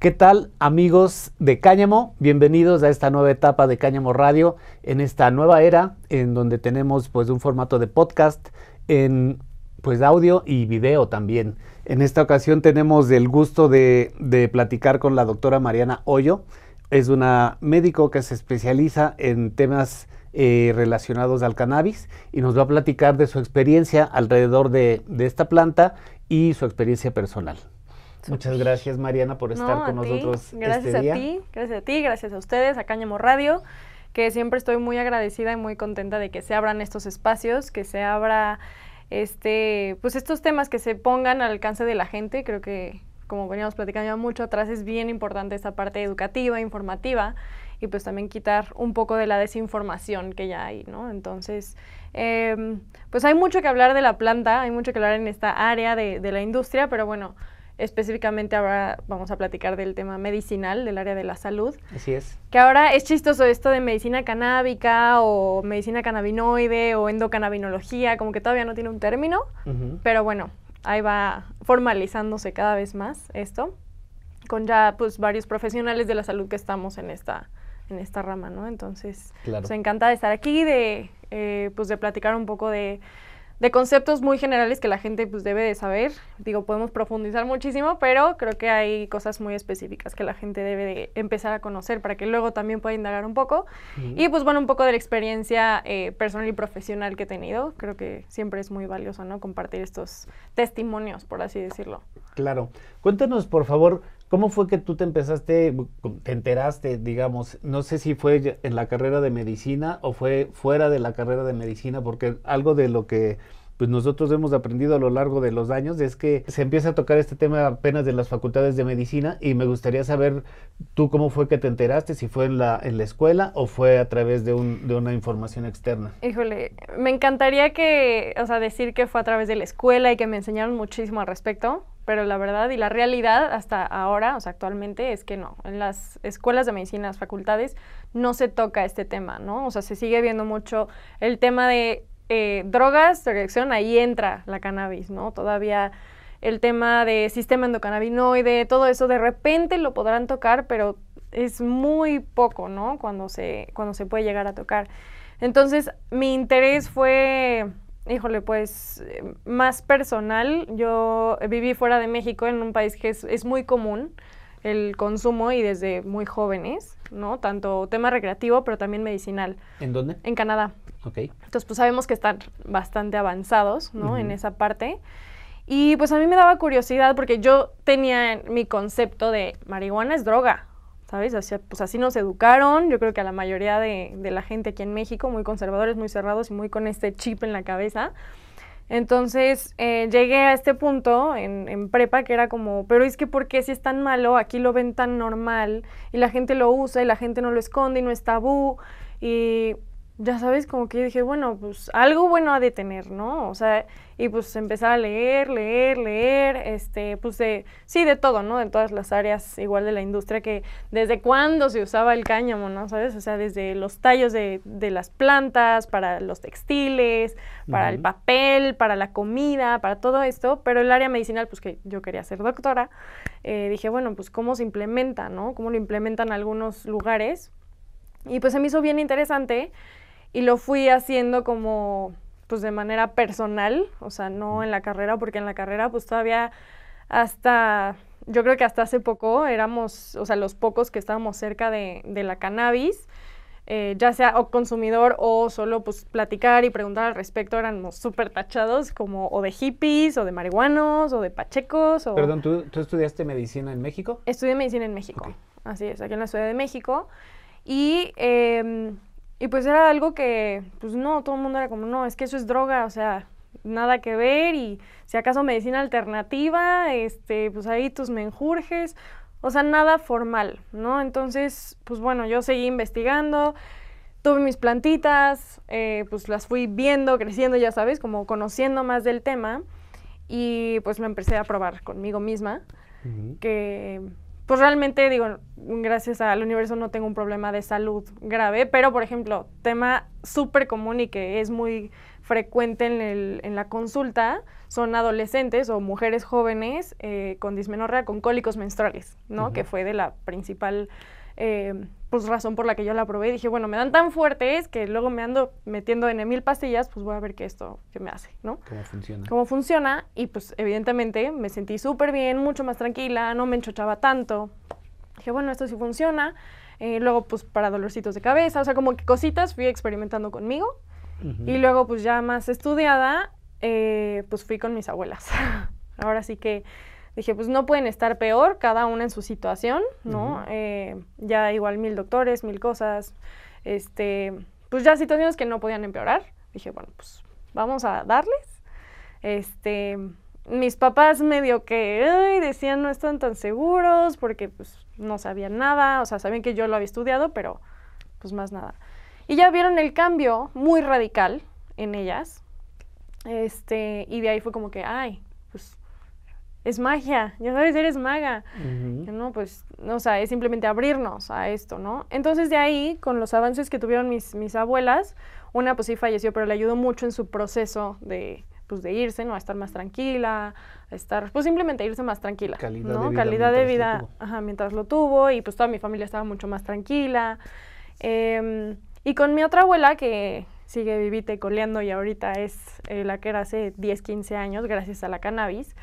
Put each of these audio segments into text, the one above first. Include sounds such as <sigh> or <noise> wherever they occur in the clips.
¿Qué tal amigos de Cáñamo? Bienvenidos a esta nueva etapa de Cáñamo Radio, en esta nueva era en donde tenemos pues un formato de podcast en pues audio y video también. En esta ocasión tenemos el gusto de, platicar con la doctora Mariana Hoyo. Es una médico que se especializa en temas eh, relacionados al cannabis y nos va a platicar de su experiencia alrededor de esta planta y su experiencia personal. Muchas gracias, Mariana, por estar con nosotros. Gracias este a ti, gracias a ti, gracias a ustedes, a Cáñamo Radio, que siempre estoy muy agradecida y muy contenta de que se abran estos espacios, que se abra este, pues estos temas que se pongan al alcance de la gente. Creo que, como veníamos platicando ya mucho atrás, es bien importante esta parte educativa, informativa, y pues también quitar un poco de la desinformación que ya hay, ¿no? Entonces, em, pues hay mucho que hablar de la planta, hay mucho que hablar en esta área de, de la industria, pero bueno, Específicamente ahora vamos a platicar del tema medicinal, del área de la salud. Así es. Que ahora es chistoso esto de medicina canábica o medicina cannabinoide o endocannabinología, como que todavía no tiene un término, pero bueno, ahí va formalizándose cada vez más esto, con ya pues varios profesionales de la salud que estamos en esta, en esta rama, ¿no? Entonces, claro. nos encanta de estar aquí, de, eh, pues de platicar un poco de de conceptos muy generales que la gente pues debe de saber. Digo, podemos profundizar muchísimo, pero creo que hay cosas muy específicas que la gente debe de empezar a conocer para que luego también pueda indagar un poco. Y pues bueno, un poco de la experiencia eh, personal y profesional que he tenido. Creo que siempre es muy valioso, ¿no? Compartir estos testimonios, por así decirlo. Claro. Cuéntanos, por favor, ¿Cómo fue que tú te empezaste, te enteraste, digamos, no sé si fue en la carrera de medicina o fue fuera de la carrera de medicina, porque algo de lo que pues nosotros hemos aprendido a lo largo de los años es que se empieza a tocar este tema apenas de las facultades de medicina y me gustaría saber tú cómo fue que te enteraste, si fue en la, en la escuela o fue a través de, un, de una información externa. Híjole, me encantaría que, o sea, decir que fue a través de la escuela y que me enseñaron muchísimo al respecto, pero la verdad y la realidad hasta ahora, o sea, actualmente es que no. En las escuelas de medicina, las facultades, no se toca este tema, ¿no? O sea, se sigue viendo mucho el tema de eh, drogas, reacción, ahí entra la cannabis, ¿no? Todavía el tema de sistema endocannabinoide, todo eso de repente lo podrán tocar, pero es muy poco, ¿no? Cuando se, cuando se puede llegar a tocar. Entonces, mi interés fue híjole, pues más personal. Yo viví fuera de México, en un país que es, muy común el consumo y desde muy jóvenes, ¿no? Tanto tema recreativo, pero también medicinal. ¿En dónde? En Canadá. Ok. Entonces, pues sabemos que están bastante avanzados, ¿no? En esa parte. Y pues a mí me daba curiosidad porque yo tenía mi concepto de marihuana es droga, ¿sabes? Así, pues así nos educaron, yo creo que a la mayoría de, la gente aquí en México, muy conservadores, muy cerrados y muy con este chip en la cabeza. Entonces eh, llegué a este punto en, en, prepa que era como, pero es que ¿por qué si es tan malo? Aquí lo ven tan normal y la gente lo usa y la gente no lo esconde y no es tabú. Y ya sabes, como que dije, bueno, pues algo bueno ha de tener, ¿no? O sea, y pues empezar a leer, leer, leer, este, pues de, sí, de todo, ¿no? De todas las áreas igual de la industria, que desde cuándo se usaba el cáñamo, ¿no? ¿Sabes? O sea, desde los tallos de, de las plantas, para los textiles, para el papel, para la comida, para todo esto, pero el área medicinal, pues que yo quería ser doctora, eh, dije, bueno, pues cómo se implementa, ¿no? Cómo lo implementan algunos lugares. Y pues se me hizo bien interesante y lo fui haciendo como pues de manera personal, o sea, no en la carrera, porque en la carrera pues todavía hasta, yo creo que hasta hace poco éramos, o sea, los pocos que estábamos cerca de, la cannabis, eh, ya sea o consumidor o solo pues platicar y preguntar al respecto, éramos súper tachados como o de hippies o de marihuanos o de pachecos. O... Perdón, ¿tú, estudiaste medicina en México? Estudié medicina en México, así es, aquí en la Ciudad de México. Y... Eh, y pues era algo que, pues no, todo el mundo era como, no, es que eso es droga, o sea, nada que ver y si acaso medicina alternativa, este, pues ahí tus menjurjes, o sea, nada formal, ¿no? Entonces, pues bueno, yo seguí investigando, tuve mis plantitas, eh, pues las fui viendo, creciendo, ya sabes, como conociendo más del tema y pues me empecé a probar conmigo misma, que pues realmente digo, gracias al universo no tengo un problema de salud grave, pero por ejemplo, tema súper común y que es muy frecuente en, el, en la consulta son adolescentes o mujeres jóvenes eh, con dismenorrea, con cólicos menstruales, ¿no? Que fue de la principal eh, pues, razón por la que yo la probé. Dije, bueno, me dan tan fuertes que luego me ando metiendo en mil pastillas, pues voy a ver qué esto qué me hace, ¿no? ¿Cómo funciona? Cómo funciona y pues evidentemente me sentí súper bien, mucho más tranquila, no me enchochaba tanto. Dije, bueno, esto sí funciona. Eh, luego, pues para dolorcitos de cabeza, o sea, como que cositas fui experimentando conmigo. Y luego, pues ya más estudiada, eh, pues fui con mis abuelas. <laughs> Ahora sí que dije, pues no pueden estar peor, cada una en su situación, ¿no? Eh, ya igual mil doctores, mil cosas, este, pues ya situaciones que no podían empeorar. Dije, bueno, pues vamos a darles. Este, mis papás medio que decían no están tan seguros porque pues no sabían nada, o sea, sabían que yo lo había estudiado, pero pues más nada. Y ya vieron el cambio muy radical en ellas. Este, y de ahí fue como que, ay, es magia, ya sabes, eres maga. No, pues, no, o sea, es simplemente abrirnos a esto, ¿no? Entonces de ahí, con los avances que tuvieron mis, mis abuelas, una pues sí falleció, pero le ayudó mucho en su proceso de, pues, de irse, ¿no? A estar más tranquila, a estar, pues simplemente irse más tranquila, Calidad ¿no? de vida Calidad de vida, ajá, mientras lo tuvo y pues toda mi familia estaba mucho más tranquila. Em, y con mi otra abuela, que sigue vivita y coleando y ahorita es eh, la que era hace 10, 15 años, gracias a la cannabis,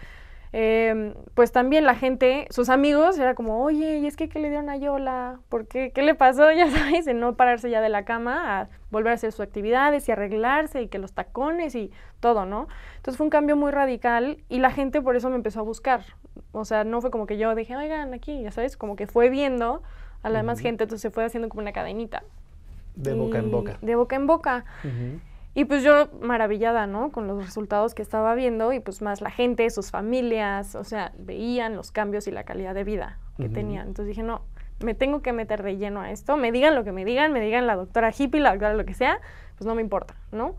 em, pues también la gente, sus amigos, era como, oye, ¿y es que qué le dieron a Yola? ¿Por qué? ¿Qué le pasó? <laughs> Ya sabes, de no pararse ya de la cama a volver a hacer sus actividades y arreglarse y que los tacones y todo, ¿no? Entonces fue un cambio muy radical y la gente por eso me empezó a buscar. O sea, no fue como que yo dije, oigan, aquí, ya sabes, como que fue viendo a la demás Ujú. gente, entonces se fue haciendo como una cadenita. De boca en boca. De boca en boca. Ujú. Y pues yo maravillada, ¿no? Con los resultados que estaba viendo y pues más la gente, sus familias, o sea, veían los cambios y la calidad de vida que Ujú. tenían. Entonces dije, no, me tengo que meter de lleno a esto. Me digan lo que me digan, me digan la doctora hippie, la doctora lo que sea, pues no me importa, ¿no?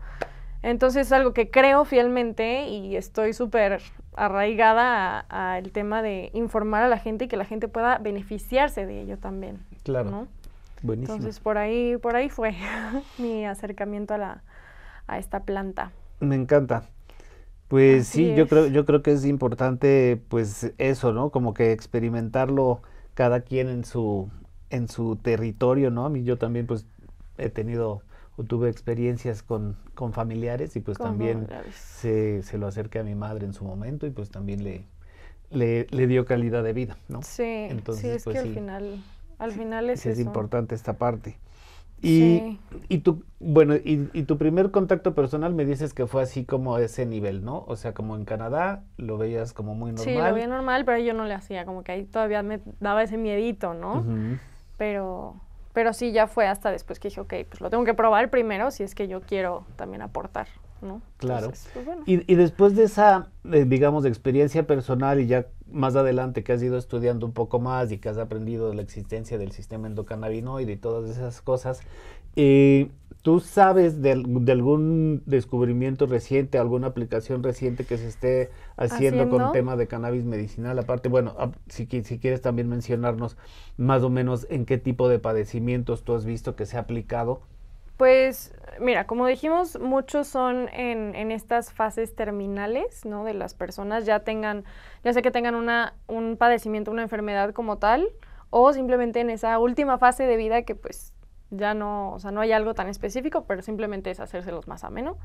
Entonces es algo que creo fielmente y estoy súper arraigada al tema de informar a la gente y que la gente pueda beneficiarse de ello también. Claro. ¿no? Buenísimo. Entonces por ahí, por ahí fue <laughs> mi acercamiento a la, a esta planta. Me encanta. Pues Así sí, yo creo, yo creo que es importante, pues eso, ¿no? Como que experimentarlo cada quien en su, en su territorio, ¿no? A mí yo también, pues, he tenido o tuve experiencias con, con familiares y pues también se, se lo acerqué a mi madre en su momento y pues también le, le, le dio calidad de vida, ¿no? Sí, Entonces, sí, es pues, que al sí. final, al final es Sí, es importante esta parte. Y, Sí. y tu, bueno, y, y tu primer contacto personal me dices que fue así como ese nivel, ¿no? O sea, como en Canadá lo veías como muy normal. Sí, lo veía normal, pero yo no le hacía, como que ahí todavía me daba ese miedito, ¿no? Pero, pero sí, ya fue hasta después que dije, ok, pues lo tengo que probar primero si es que yo quiero también aportar, ¿no? Claro. Entonces, pues, bueno. Y, y después de esa, eh, digamos, de experiencia personal y ya más adelante que has ido estudiando un poco más y que has aprendido de la existencia del sistema endocannabinoide y todas esas cosas, eh, ¿tú sabes de, al- de algún descubrimiento reciente, alguna aplicación reciente que se esté haciendo, con Haciendo. tema de cannabis medicinal? Aparte, bueno, si, si quieres también mencionarnos más o menos en qué tipo de padecimientos tú has visto que se ha aplicado. Pues mira, como dijimos, muchos son en, estas fases terminales, ¿no? De las personas ya tengan, ya sea que tengan una, un padecimiento, una enfermedad como tal, o simplemente en esa última fase de vida que pues ya no, o sea, no hay algo tan específico, pero simplemente es hacérselos más ameno.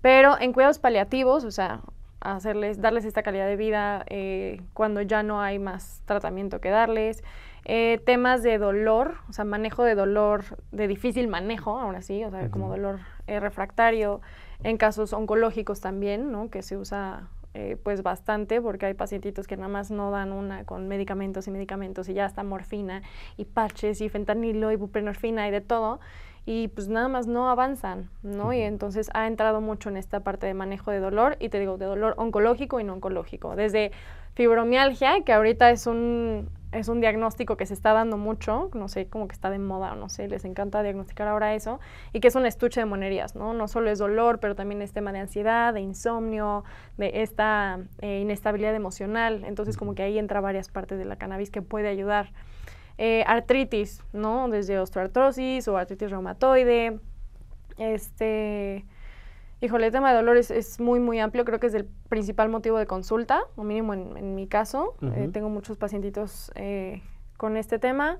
Pero en cuidados paliativos, o sea, hacerles, darles esta calidad de vida eh, cuando ya no hay más tratamiento que darles. Eh, temas de dolor, o sea, manejo de dolor, de difícil manejo, aún así, o sea, como dolor eh, refractario, en casos oncológicos también, ¿no? Que se usa eh, pues bastante porque hay pacientitos que nada más no dan una con medicamentos y medicamentos y ya está morfina y parches y fentanilo y buprenorfina y de todo y pues nada más no avanzan, ¿no? Y entonces ha entrado mucho en esta parte de manejo de dolor y te digo, de dolor oncológico y no oncológico, desde fibromialgia, que ahorita es un, es un diagnóstico que se está dando mucho, no sé, como que está de moda no sé, les encanta diagnosticar ahora eso, y que es un estuche de monerías, ¿no? No solo es dolor, pero también es tema de ansiedad, de insomnio, de esta eh, inestabilidad emocional, entonces como que ahí entra varias partes de la cannabis que puede ayudar. Eh, artritis, ¿no? Desde osteoartrosis o artritis reumatoide, este... Híjole, el tema de dolor es, muy, muy amplio. Creo que es el principal motivo de consulta, o mínimo en, mi caso. Eh, tengo muchos pacientitos eh, con este tema.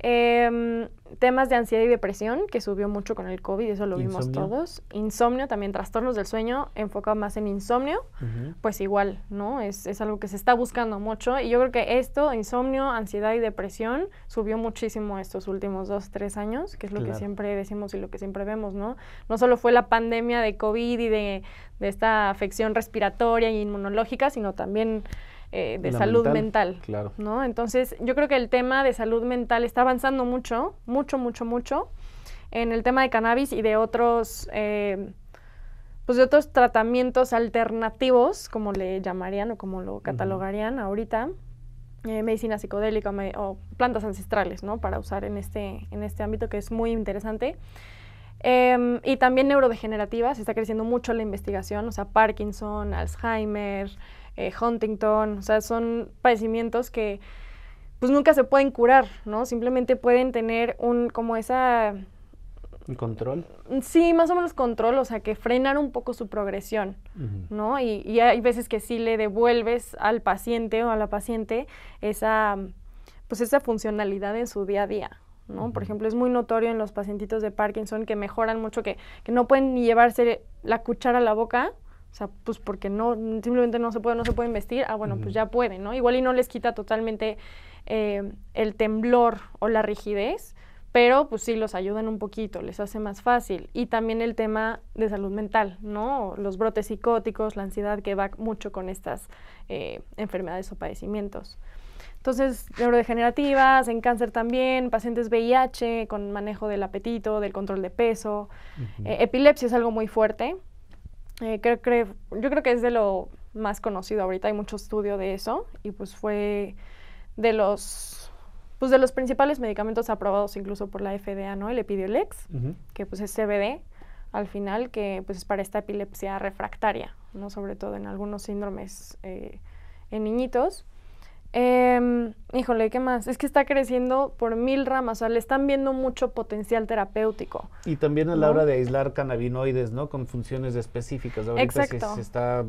Em, temas de ansiedad y depresión, que subió mucho con el COVID, eso lo vimos todos. Insomnio, también trastornos del sueño, enfocado más en insomnio, pues igual, ¿no? Es, es, algo que se está buscando mucho. Y yo creo que esto, insomnio, ansiedad y depresión, subió muchísimo estos últimos dos, tres años, que es lo que siempre decimos y lo que siempre vemos, ¿no? No solo fue la pandemia de COVID y de, de esta afección respiratoria y inmunológica, sino también eh, de salud mental, claro. ¿no? Entonces, yo creo que el tema de salud mental está avanzando mucho, mucho, mucho, mucho en el tema de cannabis y de otros, eh, pues de otros tratamientos alternativos, como le llamarían o como lo catalogarían ahorita, eh, medicina psicodélica o plantas ancestrales, ¿no? Para usar en este, en este ámbito que es muy interesante. Em, y también neurodegenerativas, está creciendo mucho la investigación, o sea, Parkinson, Alzheimer, eh, Huntington, o sea, son padecimientos que pues nunca se pueden curar, ¿no? Simplemente pueden tener un, como esa... ¿Control? Sí, más o menos control, o sea, que frenar un poco su progresión, ¿no? Y, y, hay veces que sí le devuelves al paciente o a la paciente esa, pues esa funcionalidad en su día a día, ¿no? Por ejemplo, es muy notorio en los pacientitos de Parkinson que mejoran mucho, que, que no pueden ni llevarse la cuchara a la boca, o sea, pues porque no, simplemente no se puede, no se puede investir, ah, bueno, pues ya pueden, ¿no? Igual y no les quita totalmente eh, el temblor o la rigidez, pero pues sí los ayudan un poquito, les hace más fácil. Y también el tema de salud mental, ¿no? Los brotes psicóticos, la ansiedad que va mucho con estas eh, enfermedades o padecimientos. Entonces, neurodegenerativas, en cáncer también, pacientes VIH con manejo del apetito, del control de peso. Eh, epilepsia es algo muy fuerte. Eh, creo, yo creo que es de lo más conocido ahorita, hay mucho estudio de eso y pues fue de los pues de los principales medicamentos aprobados incluso por la FDA, ¿no? El Epidiolex, que pues es CBD al final, que pues es para esta epilepsia refractaria, ¿no? Sobre todo en algunos síndromes eh, en niñitos. Eh, híjole, ¿qué más? Es que está creciendo por mil ramas, o sea, le están viendo mucho potencial terapéutico. Y también a la hora de aislar cannabinoides, ¿no? Con funciones específicas. Ahorita Exacto. se está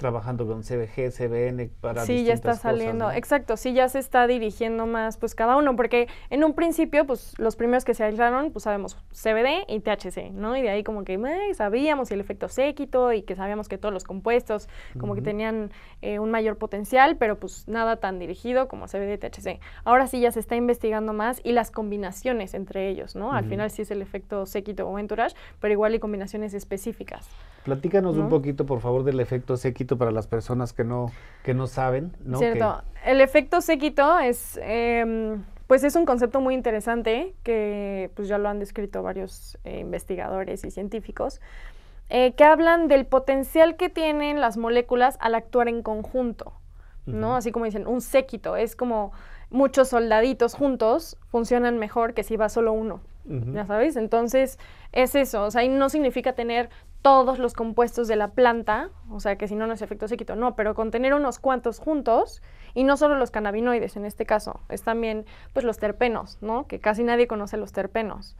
trabajando con CBG, CBN para Sí, ya está saliendo. Exacto, sí, ya se está dirigiendo más pues cada uno, porque en un principio pues los primeros que se aislaron pues sabemos CBD y THC, ¿no? Y de ahí como que sabíamos el efecto séquito y que sabíamos que todos los compuestos como que tenían eh, un mayor potencial, pero pues nada tan dirigido como CBD y THC. Ahora sí ya se está investigando más y las combinaciones entre ellos, ¿no? Al final sí es el efecto séquito o entourage, pero igual hay combinaciones específicas. Platícanos un poquito, por favor, del efecto séquito para las personas que no, que no saben. ¿no? Cierto. El efecto séquito es, em, pues es un concepto muy interesante que pues ya lo han descrito varios eh, investigadores y científicos, eh, que hablan del potencial que tienen las moléculas al actuar en conjunto, ¿no? Así como dicen, un séquito, es como muchos soldaditos juntos funcionan mejor que si va solo uno. Ya sabéis, entonces es eso, o sea, y no significa tener todos los compuestos de la planta, o sea que si no, no es efecto séquito, no, pero con tener unos cuantos juntos, y no solo los cannabinoides en este caso, es también pues los terpenos, ¿no? Que casi nadie conoce los terpenos,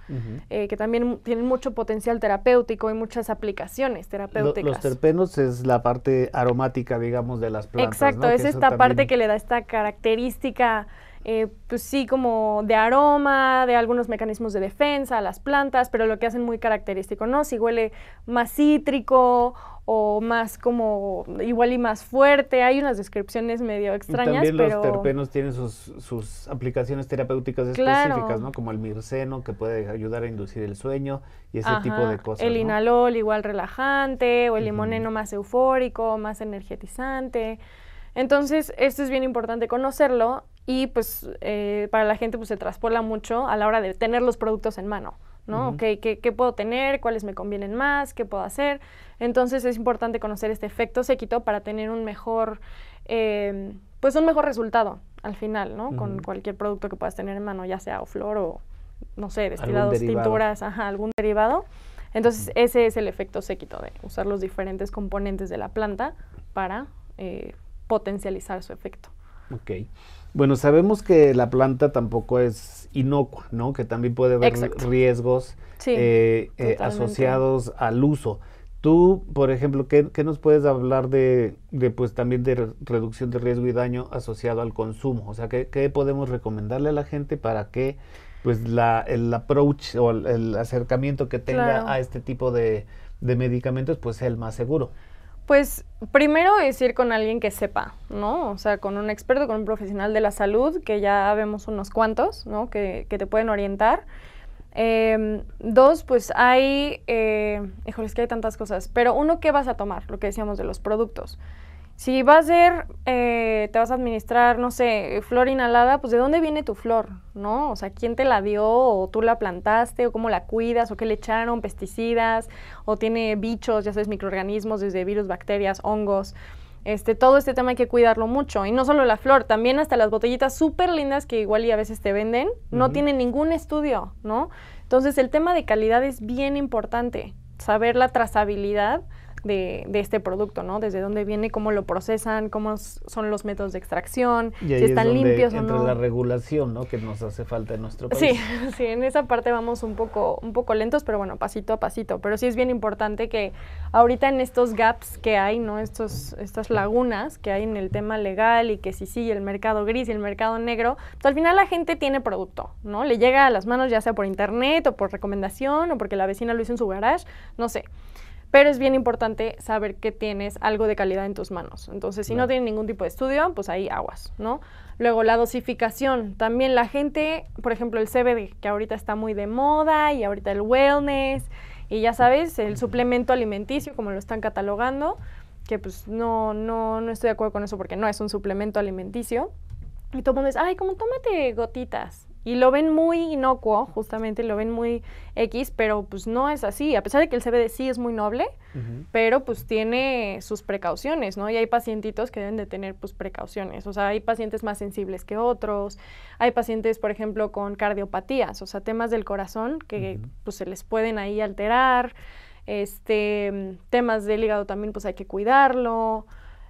eh, que también tienen mucho potencial terapéutico y muchas aplicaciones terapéuticas. los terpenos es la parte aromática, digamos, de las plantas. Exacto, es esta parte que le da esta característica eh, pues sí, como de aroma, de algunos mecanismos de defensa a las plantas, pero lo que hacen muy característico, ¿no? Si huele más cítrico o más como igual y más fuerte, hay unas descripciones medio extrañas. también los terpenos tienen sus, aplicaciones terapéuticas específicas, ¿no? Como el mirceno, que puede ayudar a inducir el sueño y ese tipo de cosas. El inalol igual relajante, o el limoneno más eufórico, más energetizante. Entonces, esto es bien importante conocerlo y pues eh, para la gente pues se traspola mucho a la hora de tener los productos en mano, ¿no? ¿Qué, puedo tener? ¿Cuáles me convienen más? ¿Qué puedo hacer? Entonces es importante conocer este efecto séquito para tener un mejor, eh, pues un mejor resultado al final, ¿no? Con cualquier producto que puedas tener en mano, ya sea o flor o, no sé, destilados, tinturas, ajá, algún derivado. Entonces ese es el efecto séquito de usar los diferentes componentes de la planta para eh, potencializar su efecto. Ok. Bueno, sabemos que la planta tampoco es inocua, ¿no? Que también puede haber riesgos eh, eh, asociados al uso. Tú, por ejemplo, ¿qué, nos puedes hablar de, de, pues también de reducción de riesgo y daño asociado al consumo? O sea, ¿qué, ¿qué, podemos recomendarle a la gente para que pues la, el approach o el, acercamiento que tenga a este tipo de, de medicamentos pues sea el más seguro? Pues primero es ir con alguien que sepa, ¿no? O sea, con un experto, con un profesional de la salud, que ya vemos unos cuantos, ¿no? Que, que te pueden orientar. Em, dos, pues hay, eh, híjole, es que hay tantas cosas, pero uno, ¿qué vas a tomar? Lo que decíamos de los productos. Si va a ser, eh, te vas a administrar, no sé, flor inhalada, pues ¿de dónde viene tu flor? ¿No? O sea, ¿quién te la dio? ¿O tú la plantaste? ¿O cómo la cuidas? ¿O qué le echaron? ¿Pesticidas? ¿O tiene bichos, ya sabes, microorganismos, desde virus, bacterias, hongos? Este, todo este tema hay que cuidarlo mucho. Y no solo la flor, también hasta las botellitas súper lindas que igual y a veces te venden, no tienen ningún estudio, ¿no? Entonces el tema de calidad es bien importante, saber la trazabilidad de, de, este producto, ¿no? Desde dónde viene, cómo lo procesan, cómo son los métodos de extracción, si están limpios o no. la regulación, ¿no? Que nos hace falta en nuestro país. Sí, <laughs> sí, en esa parte vamos un poco, un poco lentos, pero bueno, pasito a pasito. Pero sí es bien importante que ahorita en estos gaps que hay, ¿no? Estos, estas lagunas que hay en el tema legal y que si sí, el mercado gris y el mercado negro, pues al final la gente tiene producto, ¿no? Le llega a las manos ya sea por internet o por recomendación o porque la vecina lo hizo en su garage, no sé. Pero es bien importante saber que tienes algo de calidad en tus manos. Entonces, si no, tiene ningún tipo de estudio, pues ahí aguas, ¿no? Luego, la dosificación. También la gente, por ejemplo, el CBD, que ahorita está muy de moda, y ahorita el wellness, y ya sabes, el suplemento alimenticio, como lo están catalogando, que pues no, no, no estoy de acuerdo con eso porque no es un suplemento alimenticio. Y todo el mundo dice, ay, como tómate gotitas. Y lo ven muy inocuo, justamente lo ven muy X, pero pues no es así. A pesar de que el CBD sí es muy noble, pero pues tiene sus precauciones, ¿no? Y hay pacientitos que deben de tener pues precauciones. O sea, hay pacientes más sensibles que otros. Hay pacientes, por ejemplo, con cardiopatías, o sea, temas del corazón que pues se les pueden ahí alterar. Este, temas del hígado también pues hay que cuidarlo.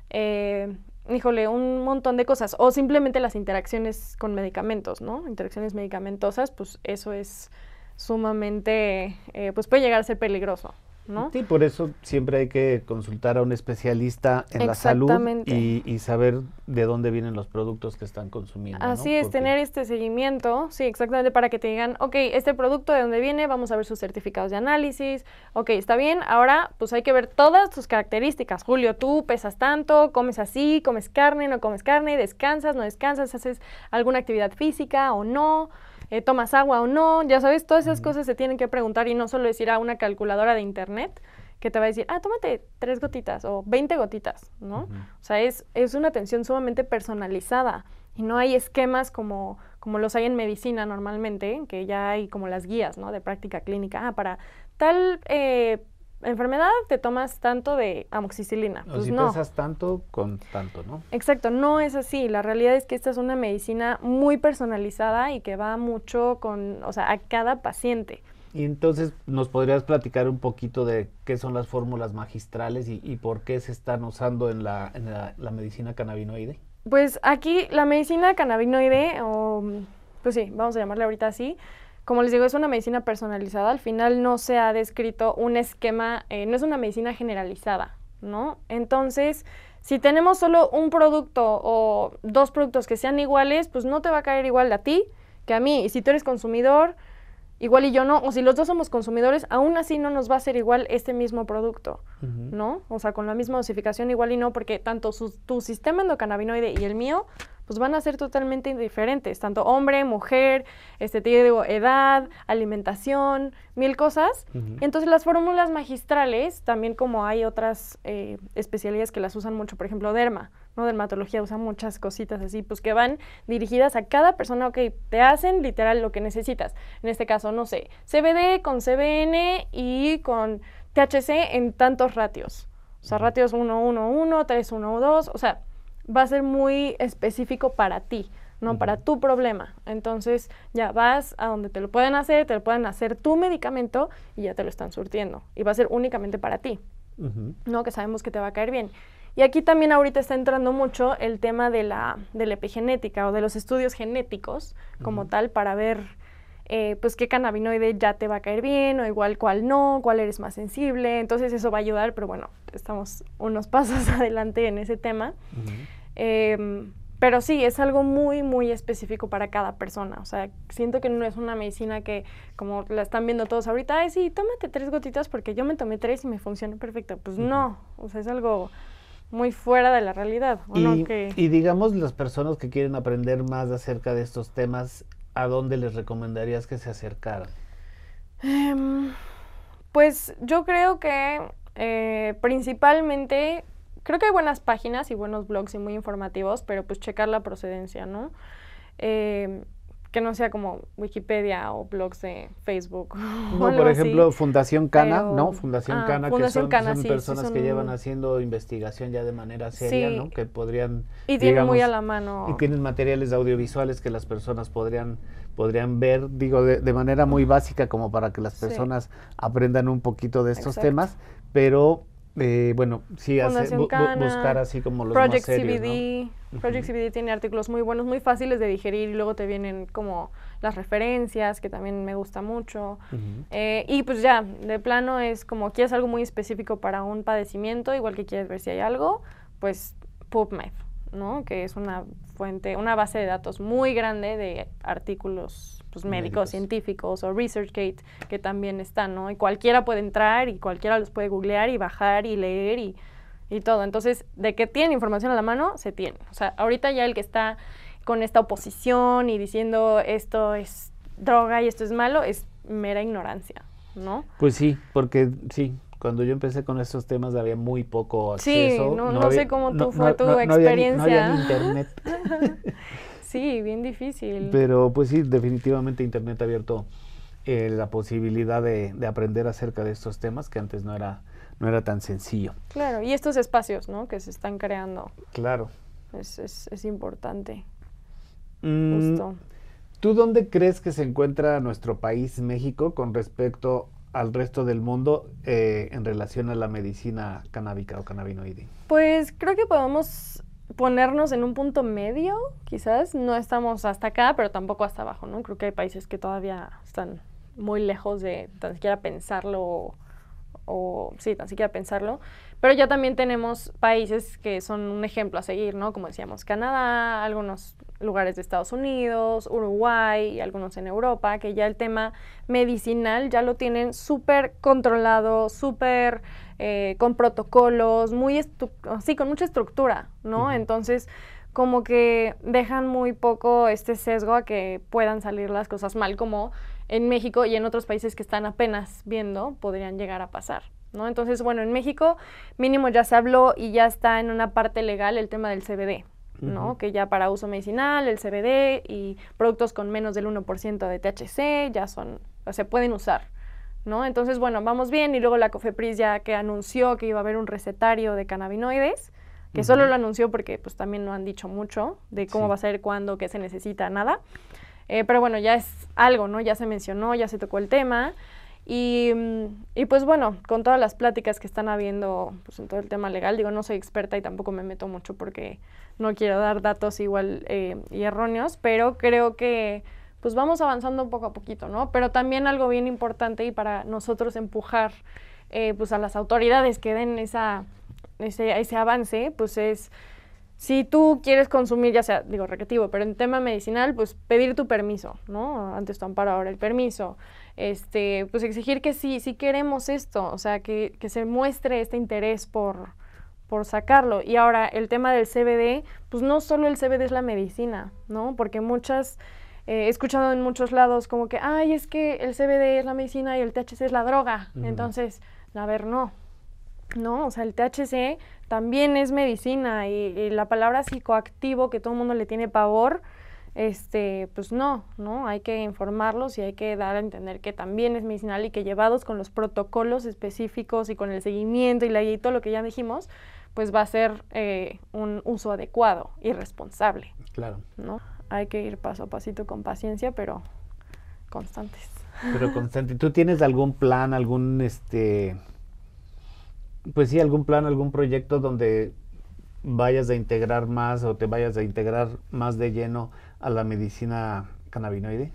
Eh, híjole, un montón de cosas. O simplemente las interacciones con medicamentos, ¿no? Interacciones medicamentosas, pues eso es sumamente, eh, pues puede llegar a ser peligroso. ¿No? Sí, por eso siempre hay que consultar a un especialista en la salud y, y, saber de dónde vienen los productos que están consumiendo. Así es, tener este seguimiento, sí, exactamente, para que te digan, ok, este producto de dónde viene, vamos a ver sus certificados de análisis, ok, está bien, ahora pues hay que ver todas tus características. Julio, tú pesas tanto, comes así, comes carne, no comes carne, descansas, no descansas, haces alguna actividad física o no. Eh, tomas agua o no, ya sabes, todas esas cosas se tienen que preguntar y no solo decir a una calculadora de internet que te va a decir, ah, tómate tres gotitas o 20 gotitas, ¿no? O sea, es, es una atención sumamente personalizada y no hay esquemas como, como los hay en medicina normalmente, que ya hay como las guías, ¿no? De práctica clínica, ah, para tal eh, enfermedad te tomas tanto de amoxicilina. O pues si pesas tanto con tanto, ¿no? Exacto, no es así. La realidad es que esta es una medicina muy personalizada y que va mucho con, o sea, a cada paciente. Y entonces, ¿nos podrías platicar un poquito de qué son las fórmulas magistrales y, por qué se están usando en, la, en la, medicina cannabinoide? Pues aquí la medicina cannabinoide, o pues sí, vamos a llamarle ahorita así, como les digo, es una medicina personalizada. Al final no se ha descrito un esquema, eh, no es una medicina generalizada, ¿no? Entonces, si tenemos solo un producto o dos productos que sean iguales, pues no te va a caer igual a ti que a mí. Y si tú eres consumidor, igual y yo no, o si los dos somos consumidores, aún así no nos va a ser igual este mismo producto, ¿no? O sea, con la misma dosificación igual y no, porque tanto tu sistema endocannabinoide y el mío pues van a ser totalmente diferentes, tanto hombre, mujer, este, te digo, edad, alimentación, mil cosas. Entonces las fórmulas magistrales, también como hay otras eh, especialidades que las usan mucho, por ejemplo, derma, ¿no? Dermatología usa muchas cositas así, pues que van dirigidas a cada persona, ok, te hacen literal lo que necesitas. En este caso, no sé, CBD con CBN y con THC en tantos ratios. O sea, ratios 1, 1, 1, 3, 1, 2, o sea, va a ser muy específico para ti, ¿no? Para tu problema. Entonces ya vas a donde te lo pueden hacer, te lo pueden hacer tu medicamento y ya te lo están surtiendo. Y va a ser únicamente para ti, ¿no? Que sabemos que te va a caer bien. Y aquí también ahorita está entrando mucho el tema de la, de la epigenética o de los estudios genéticos como tal para ver eh, pues qué cannabinoide ya te va a caer bien o igual cuál no, cuál eres más sensible. Entonces eso va a ayudar, pero bueno, estamos unos <laughs> pasos adelante en ese tema. Em, pero sí, es algo muy, muy específico para cada persona. O sea, siento que no es una medicina que, como la están viendo todos ahorita, ay, sí, tómate tres gotitas porque yo me tomé tres y me funcionó perfecto. Pues no, o sea, es algo muy fuera de la realidad. y, y digamos, las personas que quieren aprender más acerca de estos temas, ¿a dónde les recomendarías que se acercaran? Em, pues yo creo que eh, principalmente, creo que hay buenas páginas y buenos blogs y muy informativos, pero pues checar la procedencia, ¿no? Em, que no sea como Wikipedia o blogs de Facebook. <laughs> No, por ejemplo, Fundación Cana, ¿no? Fundación ah, Cana, que son, personas que llevan haciendo investigación ya de manera seria, ¿no? Que podrían... Y tienen muy a la mano. Y tienen materiales audiovisuales que las personas podrían, podrían ver, digo, de, manera muy básica como para que las personas aprendan un poquito de estos temas, pero eh, bueno, sí, hace, buscar así como los Project más serios, CBD. Project CBD tiene artículos muy buenos, muy fáciles de digerir y luego te vienen como las referencias, que también me gusta mucho. Eh, y pues ya, de plano es como quieres algo muy específico para un padecimiento, igual que quieres ver si hay algo, pues PubMed, ¿no? Que es una fuente, una base de datos muy grande de artículos pues, médicos, científicos o ResearchGate que también están, ¿no? Y cualquiera puede entrar y cualquiera los puede googlear y bajar y leer y, y todo. Entonces, de que tienen información a la mano, se tiene. O sea, ahorita ya el que está con esta oposición y diciendo esto es droga y esto es malo, es mera ignorancia, ¿no? Pues sí, porque sí, cuando yo empecé con estos temas había muy poco acceso. Sí, no, no, sé cómo tú fue tu experiencia. no había internet. <laughs> Sí, bien difícil. Pero pues sí, definitivamente Internet ha abierto eh, la posibilidad de, aprender acerca de estos temas que antes no era, no era tan sencillo. Claro, y estos espacios, ¿no? Que se están creando. Claro. Es, es, es importante. Mm, ¿Tú dónde crees que se encuentra nuestro país, México, con respecto al resto del mundo eh, en relación a la medicina canábica o cannabinoide? Pues creo que podemos ponernos en un punto medio, quizás. No estamos hasta acá, pero tampoco hasta abajo, ¿no? Creo que hay países que todavía están muy lejos de tan siquiera pensarlo o, sí, tan siquiera pensarlo. Pero ya también tenemos países que son un ejemplo a seguir, ¿no? Como decíamos, Canadá, algunos lugares de Estados Unidos, Uruguay y algunos en Europa, que ya el tema medicinal ya lo tienen súper controlado, súper eh, con protocolos, muy así, con mucha estructura, ¿no? Entonces, como que dejan muy poco este sesgo a que puedan salir las cosas mal, como en México y en otros países que están apenas viendo podrían llegar a pasar. ¿no? Entonces, bueno, en México mínimo ya se habló y ya está en una parte legal el tema del CBD, ¿no? Que ya para uso medicinal, el CBD y productos con menos del 1% de THC ya son, o se pueden usar. ¿No? Entonces, bueno, vamos bien y luego la COFEPRIS ya que anunció que iba a haber un recetario de cannabinoides, que solo lo anunció porque pues también no han dicho mucho de cómo va a ser, cuándo, qué se necesita, nada. Eh, pero bueno, ya es algo, ¿no? Ya se mencionó, ya se tocó el tema. Y, y, pues bueno, con todas las pláticas que están habiendo pues, en todo el tema legal, digo, no soy experta y tampoco me meto mucho porque no quiero dar datos igual eh, y erróneos, pero creo que pues vamos avanzando poco a poquito, ¿no? Pero también algo bien importante y para nosotros empujar eh, pues a las autoridades que den esa, ese, ese avance, pues es si tú quieres consumir, ya sea, digo, recreativo, pero en tema medicinal, pues pedir tu permiso, ¿no? Antes tu amparo, ahora el permiso. Este, pues exigir que sí, sí queremos esto, o sea, que, que se muestre este interés por, por sacarlo. Y ahora, el tema del CBD, pues no solo el CBD es la medicina, ¿no? Porque muchas eh, he escuchado en muchos lados como que, ay, es que el CBD es la medicina y el THC es la droga. Entonces, a ver, no. No, o sea, el THC también es medicina y, la palabra psicoactivo que todo el mundo le tiene pavor, este, pues no, ¿no? Hay que informarlos y hay que dar a entender que también es medicinal y que llevados con los protocolos específicos y con el seguimiento y la y todo lo que ya dijimos, pues va a ser eh, un uso adecuado y responsable. Claro. ¿no? Hay que ir paso a pasito con paciencia, pero constantes. Pero constante. ¿Tú tienes algún plan, algún, este, pues sí, algún plan, algún proyecto donde vayas a integrar más o te vayas a integrar más de lleno a la medicina cannabinoide?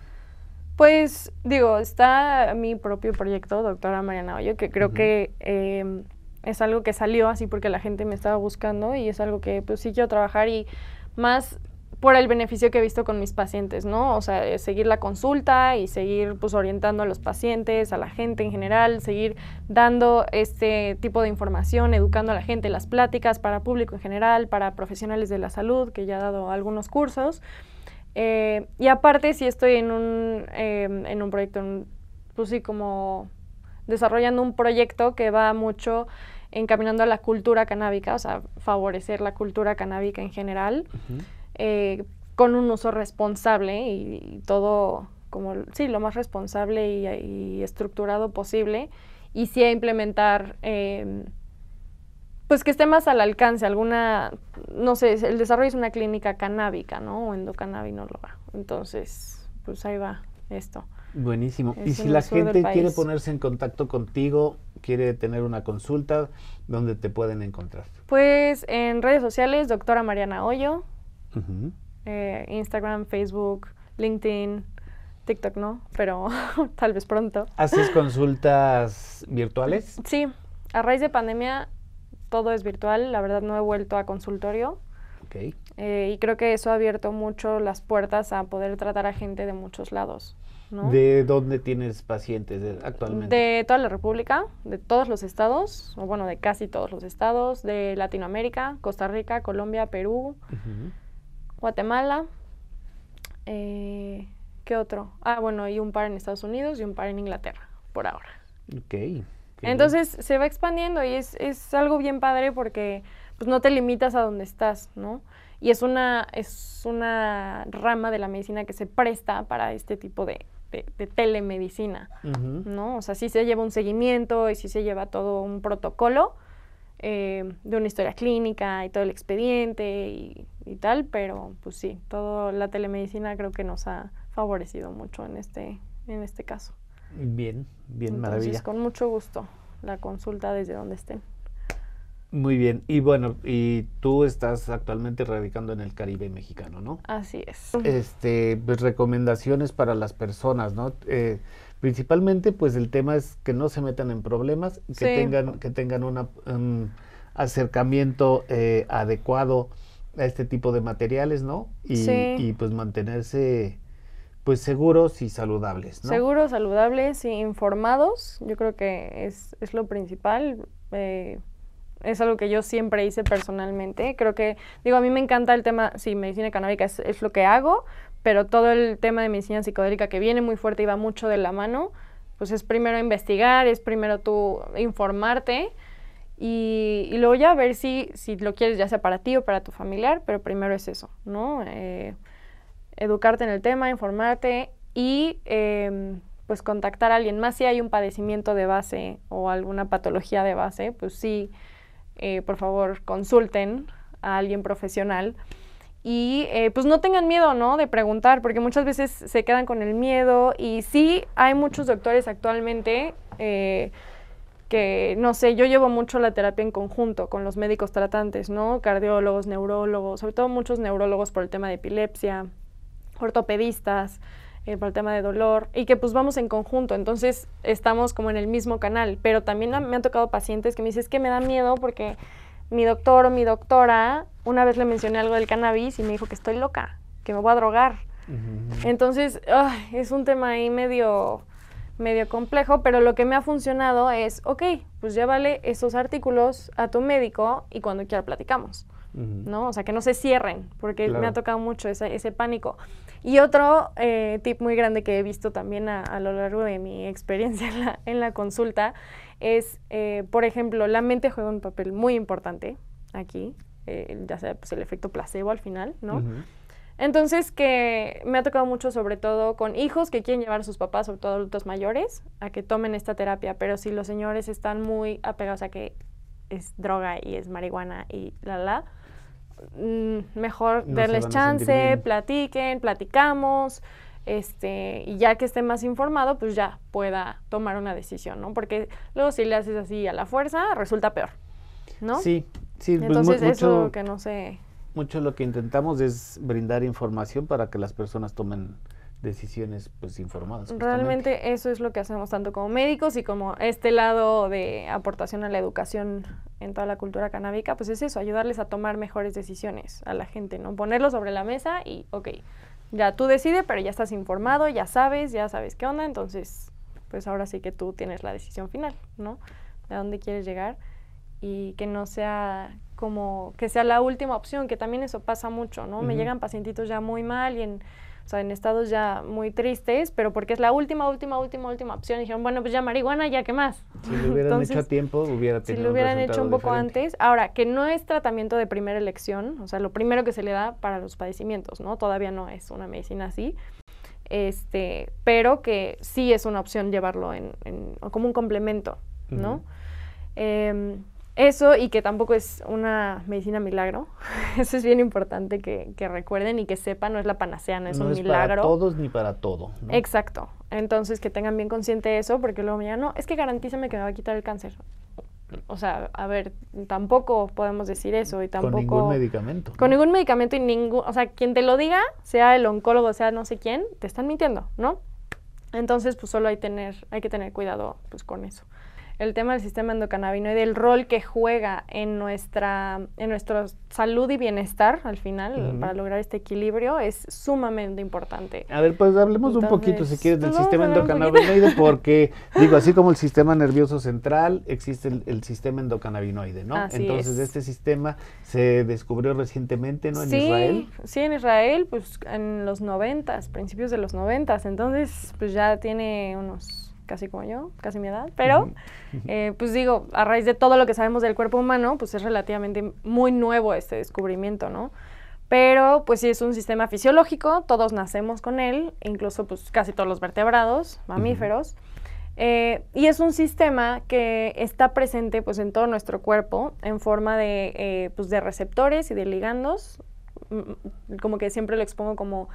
Pues digo, está mi propio proyecto, doctora Mariana Hoyo, que creo que em, es algo que salió así porque la gente me estaba buscando y es algo que pues sí quiero trabajar y más por el beneficio que he visto con mis pacientes, ¿no? O sea, seguir la consulta y seguir pues orientando a los pacientes, a la gente en general, seguir dando este tipo de información, educando a la gente, las pláticas para público en general, para profesionales de la salud, que ya he dado algunos cursos. Eh, y aparte, si estoy en un, em, en un proyecto, pues sí, como desarrollando un proyecto que va mucho encaminando a la cultura canábica, o sea, favorecer la cultura canábica en general, eh, con un uso responsable y, todo como, sí, lo más responsable y, estructurado posible, y sí a implementar, em, pues que esté más al alcance, alguna, no sé, el desarrollo es una clínica canábica, ¿no? O endocannabinóloga. Entonces, pues ahí va esto. Buenísimo. y si la gente quiere ponerse en contacto contigo, quiere tener una consulta, ¿dónde te pueden encontrar? Pues en redes sociales, doctora Mariana Hoyo, eh, Instagram, Facebook, LinkedIn, TikTok no, pero <laughs> tal vez pronto. ¿Haces consultas virtuales? Sí, a raíz de pandemia todo es virtual, la verdad no he vuelto a consultorio. Eh, y creo que eso ha abierto mucho las puertas a poder tratar a gente de muchos lados. ¿De dónde tienes pacientes actualmente? De toda la República, de todos los estados, o bueno, de casi todos los estados, de Latinoamérica, Costa Rica, Colombia, Perú, Guatemala. Eh, ¿Qué otro? Ah, bueno, y un par en Estados Unidos y un par en Inglaterra, por ahora. Ok. Entonces se va expandiendo y es, es algo bien padre porque pues no te limitas a donde estás, ¿no? Y es una, es una rama de la medicina que se presta para este tipo de, de, telemedicina, ¿no? O sea, sí se lleva un seguimiento y sí se lleva todo un protocolo eh, de una historia clínica y todo el expediente y, tal, pero pues sí, toda la telemedicina creo que nos ha favorecido mucho en este, en este caso. Bien, bien, Entonces, maravilla. Con mucho gusto la consulta desde donde estén. Muy bien, y bueno, y tú estás actualmente radicando en el Caribe mexicano, ¿no? Así es. Este, pues recomendaciones para las personas, ¿no? Eh, principalmente, pues el tema es que no se metan en problemas, que tengan, que tengan un acercamiento eh, adecuado a este tipo de materiales, ¿no? Y, y, pues mantenerse pues seguros y saludables, ¿no? Seguros, saludables y informados, yo creo que es, es lo principal. Eh, es algo que yo siempre hice personalmente. Creo que, digo, a mí me encanta el tema, sí, medicina canábica es, lo que hago, pero todo el tema de medicina psicodélica que viene muy fuerte y va mucho de la mano, pues es primero investigar, es primero tú informarte y, luego ya ver si, si lo quieres ya sea para ti o para tu familiar, pero primero es eso, ¿no? Eh, educarte en el tema, informarte y em, pues contactar a alguien más si hay un padecimiento de base o alguna patología de base, pues sí eh, por favor consulten a alguien profesional y eh, pues no tengan miedo, ¿no? De preguntar, porque muchas veces se quedan con el miedo y sí hay muchos doctores actualmente eh, que, no sé, yo llevo mucho la terapia en conjunto con los médicos tratantes, ¿no? Cardiólogos, neurólogos, sobre todo muchos neurólogos por el tema de epilepsia, ortopedistas, eh, por el tema de dolor, y que pues vamos en conjunto, entonces estamos como en el mismo canal, pero también me han tocado pacientes que me dicen, es que me da miedo porque mi doctor o mi doctora, una vez le mencioné algo del cannabis y me dijo que estoy loca, que me voy a drogar. Entonces, es un tema ahí medio, medio complejo, pero lo que me ha funcionado es, ok, pues llévale esos artículos a tu médico y cuando quiera platicamos. ¿No? O sea, que no se cierren, porque me ha tocado mucho ese, ese pánico. Y otro eh, tip muy grande que he visto también a, lo largo de mi experiencia <laughs> en la, en la consulta es, eh, por ejemplo, la mente juega un papel muy importante aquí, eh, ya sea pues, el efecto placebo al final, ¿no? Entonces, que me ha tocado mucho, sobre todo con hijos que quieren llevar a sus papás, sobre todo adultos mayores, a que tomen esta terapia, pero si los señores están muy apegados a que es droga y es marihuana y la la, Mm, mejor darles chance, platiquen, platicamos, este, y ya que esté más informado, pues ya pueda tomar una decisión, ¿no? Porque luego si le haces así a la fuerza, resulta peor, ¿no? Sí, sí. Pues Entonces eso que no sé. Mucho lo que intentamos es brindar información para que las personas tomen decisiones pues informadas. Realmente eso es lo que hacemos tanto como médicos y como este lado de aportación a la educación en toda la cultura canábica, pues es eso, ayudarles a tomar mejores decisiones a la gente, ¿no? Ponerlo sobre la mesa y, ok, ya tú decides, pero ya estás informado, ya sabes, ya sabes qué onda, entonces, pues ahora sí que tú tienes la decisión final, ¿no? De dónde quieres llegar y que no sea como que sea la última opción, que también eso pasa mucho, ¿no? Me llegan pacientitos ya muy mal y en o sea, en estados ya muy tristes, pero porque es la última, última, última, última opción. dijeron, bueno, pues ya marihuana, ya qué más. Si lo hubieran hecho a tiempo, hubiera tenido Si lo hubieran hecho un poco antes. Ahora, que no es tratamiento de primera elección, o sea, lo primero que se le da para los padecimientos, ¿no? Todavía no es una medicina así. Este, pero que sí es una opción llevarlo en, como un complemento, ¿no? Eso y que tampoco es una medicina milagro. <laughs> Eso es bien importante que, recuerden y que sepan, no es la panacea, no es un milagro. Para todos ni para todo. Exacto. Entonces que tengan bien consciente eso, porque luego me digan, no, es que garantízame que me va a quitar el cáncer. O sea, a ver, tampoco podemos decir eso y tampoco... Con ningún medicamento. Con ningún medicamento y ningún... O sea, quien te lo diga, sea el oncólogo, sea no sé quién, te están mintiendo, ¿no? Entonces, pues solo hay, tener, hay que tener cuidado pues, con eso el tema del sistema endocannabinoide, el rol que juega en nuestra, en nuestra salud y bienestar al final, para lograr este equilibrio, es sumamente importante. A ver, pues hablemos un poquito, si quieres, del sistema endocannabinoide, porque, digo, así como el sistema nervioso central, existe el, sistema endocannabinoide, ¿no? Entonces, este sistema se descubrió recientemente, ¿no? En Israel. Sí, en Israel, pues en los noventas, principios de los noventas, entonces, pues ya tiene unos casi como yo, casi mi edad, pero <laughs> eh, pues digo, a raíz de todo lo que sabemos del cuerpo humano, pues es relativamente muy nuevo este descubrimiento, ¿no? Pero pues sí es un sistema fisiológico, todos nacemos con él, incluso pues casi todos los vertebrados, mamíferos. Eh, y es un sistema que está presente pues en todo nuestro cuerpo en forma de, eh, pues, de receptores y de ligandos, mm, mm, como que siempre lo expongo como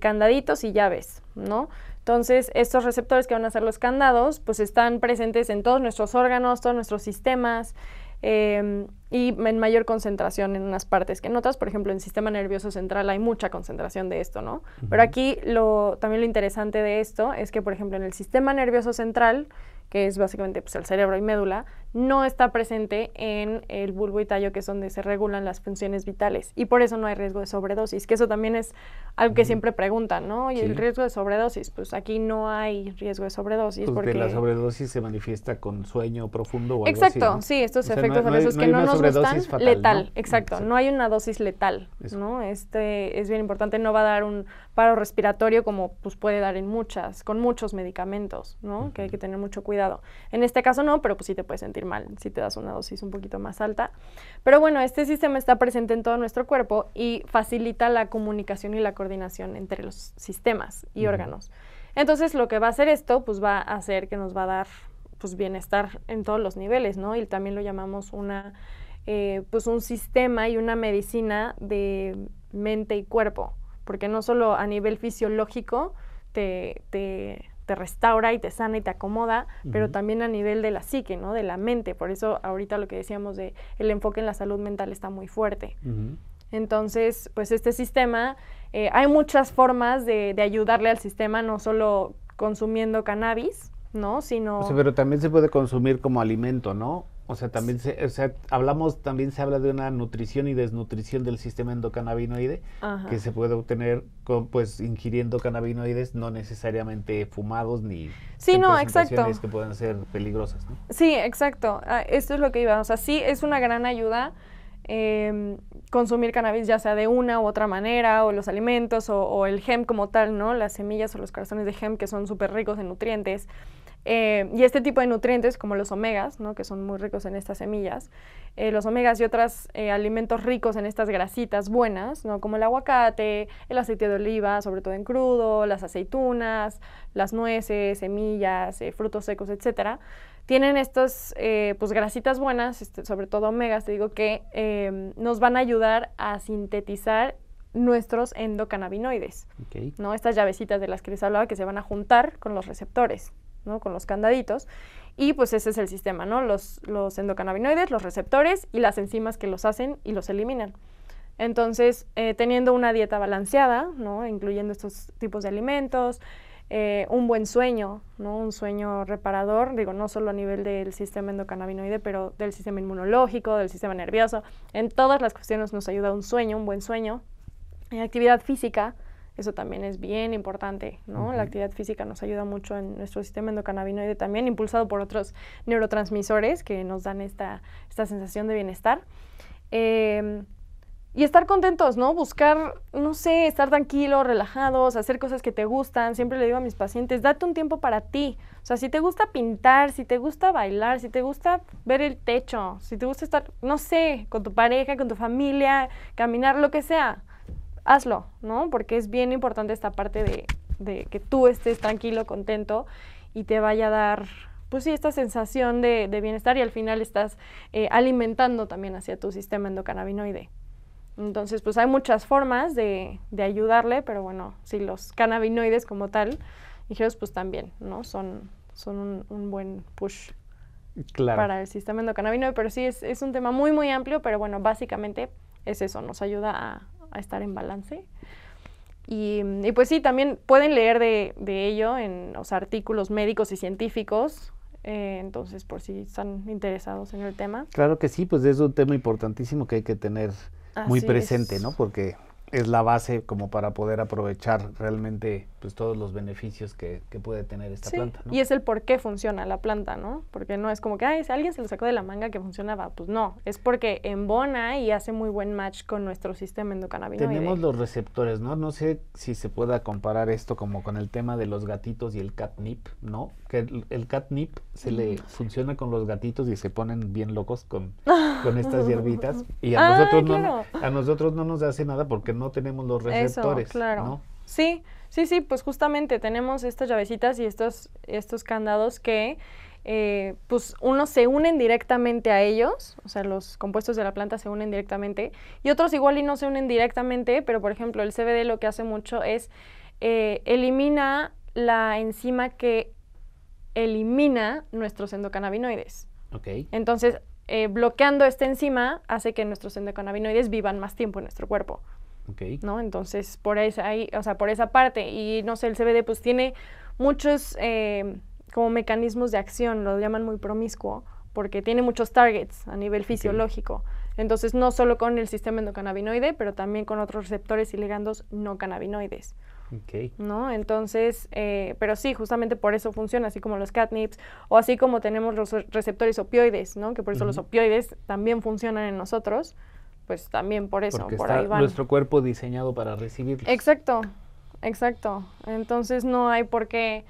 candaditos y llaves, ¿no? Entonces, estos receptores que van a ser los candados, pues están presentes en todos nuestros órganos, todos nuestros sistemas em, y en mayor concentración en unas partes que en otras. Por ejemplo, en el sistema nervioso central hay mucha concentración de esto, ¿no? Pero aquí lo, también lo interesante de esto es que, por ejemplo, en el sistema nervioso central, que es básicamente pues, el cerebro y médula, no está presente en el bulbo y tallo, que es donde se regulan las funciones vitales. Y por eso no hay riesgo de sobredosis, que eso también es algo que siempre preguntan, ¿no? Y el riesgo de sobredosis, pues aquí no hay riesgo de sobredosis. Pues porque la sobredosis se manifiesta con sueño profundo o algo Exacto, así, sí, estos efectos a veces que no nos gustan, letal, exacto, no hay una dosis letal, ¿no? Este es bien importante, no va a dar un paro respiratorio como pues puede dar en muchas, con muchos medicamentos, ¿no? Que hay que tener mucho cuidado. En este caso no, pero pues sí te puedes sentir mal si te das una dosis un poquito más alta. Pero bueno, este sistema está presente en todo nuestro cuerpo y facilita la comunicación y la coordinación entre los sistemas y órganos. Entonces, lo que va a hacer esto, pues va a hacer que nos va a dar pues bienestar en todos los niveles, ¿no? Y también lo llamamos una, eh, pues un sistema y una medicina de mente y cuerpo, porque no solo a nivel fisiológico te, te te restaura y te sana y te acomoda, pero también a nivel de la psique, ¿no? De la mente. Por eso ahorita lo que decíamos de el enfoque en la salud mental está muy fuerte. Entonces, pues este sistema, eh, hay muchas formas de, de, ayudarle al sistema, no solo consumiendo cannabis, ¿no? Sino... pero también se puede consumir como alimento, ¿no? O sea, también se, o sea, hablamos, también se habla de una nutrición y desnutrición del sistema endocannabinoide que se puede obtener con, pues ingiriendo cannabinoides no necesariamente fumados ni sí, no, exacto. que puedan ser peligrosas. ¿no? Sí, exacto. Ah, esto es lo que iba. O sea, sí es una gran ayuda em, consumir cannabis ya sea de una u otra manera o los alimentos o, o el hemp como tal, ¿no? Las semillas o los corazones de hemp que son súper ricos en nutrientes. Eh, y este tipo de nutrientes, como los omegas, ¿no? que son muy ricos en estas semillas, eh, los omegas y otros eh, alimentos ricos en estas grasitas buenas, ¿no? como el aguacate, el aceite de oliva, sobre todo en crudo, las aceitunas, las nueces, semillas, frutos secos, etcétera, tienen estas pues, grasitas buenas, este, sobre todo omegas, te digo, que em, nos van a ayudar a sintetizar nuestros endocannabinoides, ¿no? Estas llavecitas de las que les hablaba que se van a juntar con los receptores. ¿No? Con los candaditos. Y pues ese es el sistema, ¿no? Los, endocannabinoides, los receptores y las enzimas que los hacen y los eliminan. Entonces, eh, teniendo una dieta balanceada, ¿no? Incluyendo estos tipos de alimentos, eh, un buen sueño, ¿no? Un sueño reparador, digo, no solo a nivel del sistema endocannabinoide, pero del sistema inmunológico, del sistema nervioso. En todas las cuestiones nos ayuda un sueño, un buen sueño. actividad física, eso también es bien importante, ¿no? La actividad física nos ayuda mucho en nuestro sistema endocannabinoide también, impulsado por otros neurotransmisores que nos dan esta, esta sensación de bienestar. Em, y estar contentos, ¿no? Buscar, no sé, estar tranquilos, relajados, hacer cosas que te gustan. Siempre le digo a mis pacientes, date un tiempo para ti. O sea, si te gusta pintar, si te gusta bailar, si te gusta ver el techo, si te gusta estar, no sé, con tu pareja, con tu familia, caminar, lo que sea, hazlo, ¿no? Porque es bien importante esta parte de, de que tú estés tranquilo, contento y te vaya a dar pues sí, esta sensación de, de bienestar y al final estás eh, alimentando también hacia tu sistema endocannabinoide. Entonces, pues hay muchas formas de, ayudarle, pero bueno, sí, los cannabinoides como tal, dijeron, pues también, ¿no? Son, son un, buen push para el sistema endocannabinoide, pero sí, es, es, un tema muy, muy amplio, pero bueno, básicamente es eso, nos ayuda a, estar en balance. Y, pues sí, también pueden leer de, ello en los artículos médicos y científicos, eh, entonces por si están interesados en el tema. Claro que sí, pues es un tema importantísimo que hay que tener muy presente, ¿no? Porque es la base como para poder aprovechar realmente pues todos los beneficios que, puede tener esta planta. ¿no? Y es el por qué funciona la planta, ¿no? Porque no es como que, ay, si alguien se lo sacó de la manga que funcionaba, pues no, es porque embona y hace muy buen match con nuestro sistema endocannabinoide. Tenemos los receptores, ¿no? No sé si se pueda comparar esto como con el tema de los gatitos y el catnip, ¿no? Que el, catnip se le funciona con los gatitos y se ponen bien locos con, con estas hierbitas <laughs> y a nosotros no a nosotros no nos hace nada porque no tenemos los receptores, Eso, claro. ¿no? Sí, sí, sí, pues justamente tenemos estas llavecitas y estos, estos candados que eh, pues unos se unen directamente a ellos, o sea, los compuestos de la planta se unen directamente, y otros igual y no se unen directamente, pero por ejemplo el CBD lo que hace mucho es eh, elimina la enzima que elimina nuestros endocannabinoides. Okay. Entonces, eh, bloqueando esta enzima hace que nuestros endocannabinoides vivan más tiempo en nuestro cuerpo. ¿No? Entonces, por esa, ahí, o sea, por esa parte, y no sé, el CBD pues tiene muchos eh, como mecanismos de acción, lo llaman muy promiscuo, porque tiene muchos targets a nivel fisiológico. Entonces, no solo con el sistema endocannabinoide, pero también con otros receptores y ligandos no cannabinoides. ¿No? Entonces, eh, pero sí, justamente por eso funciona, así como los catnips, o así como tenemos los receptores opioides, ¿no? Que por eso los opioides también funcionan en nosotros pues también por eso, Porque por está ahí van. nuestro cuerpo diseñado para recibirlo. Exacto, exacto. Entonces no hay por qué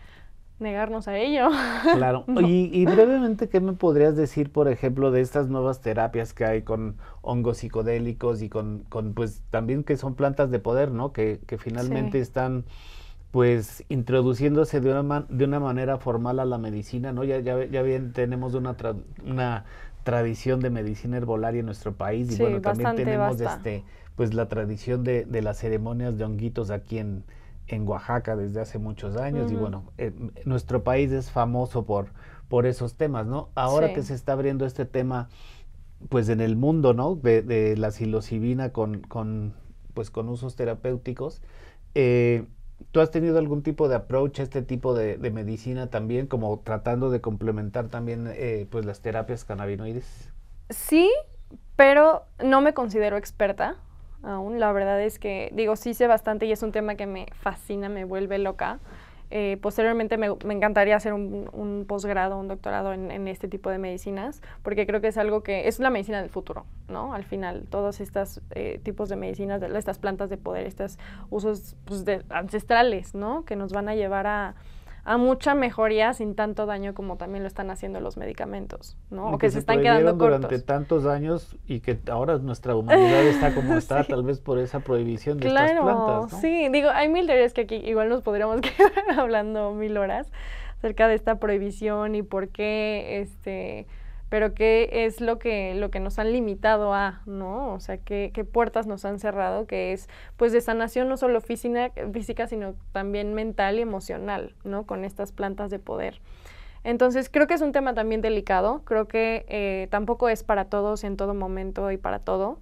negarnos a ello. <laughs> Claro. y, brevemente, ¿qué me podrías decir, por ejemplo, de estas nuevas terapias que hay con hongos psicodélicos y con, con pues también que son plantas de poder, ¿no? Que, que finalmente están pues introduciéndose de una, de una manera formal a la medicina, ¿no? Ya, ya, ya bien tenemos una, una tradición de medicina herbolaria en nuestro país y bueno, también tenemos este pues la tradición de, de, las ceremonias de honguitos aquí en, en Oaxaca desde hace muchos años y bueno, eh, nuestro país es famoso por, por esos temas, ¿no? Ahora que se está abriendo este tema pues en el mundo, ¿no? De, de la psilocibina con, con, pues con usos terapéuticos, eh, ¿Tú has tenido algún tipo de approach a este tipo de, medicina también, como tratando de complementar también eh, pues las terapias cannabinoides? Sí, pero no me considero experta aún. La verdad es que, digo, sí sé bastante y es un tema que me fascina, me vuelve loca. Eh, posteriormente me, encantaría hacer un, posgrado, un doctorado en, este tipo de medicinas, porque creo que es algo que es la medicina del futuro, ¿no? Al final, todos estos eh, tipos de medicinas, estas plantas de poder, estos usos pues, ancestrales, ¿no? Que nos van a llevar a, a mucha mejoría sin tanto daño como también lo están haciendo los medicamentos, ¿no? o que, se, están quedando cortos. durante tantos años y que ahora nuestra humanidad está como <laughs> está, tal vez por esa prohibición de estas plantas, ¿no? Sí, digo, hay mil teorías que aquí igual nos podríamos <laughs> quedar hablando mil horas acerca de esta prohibición y por qué este pero qué es lo que, lo que nos han limitado a, ¿no? O sea, qué, qué puertas nos han cerrado, que es pues de sanación no solo física, física, sino también mental y emocional, ¿no? Con estas plantas de poder. Entonces, creo que es un tema también delicado, creo que eh, tampoco es para todos en todo momento y para todo.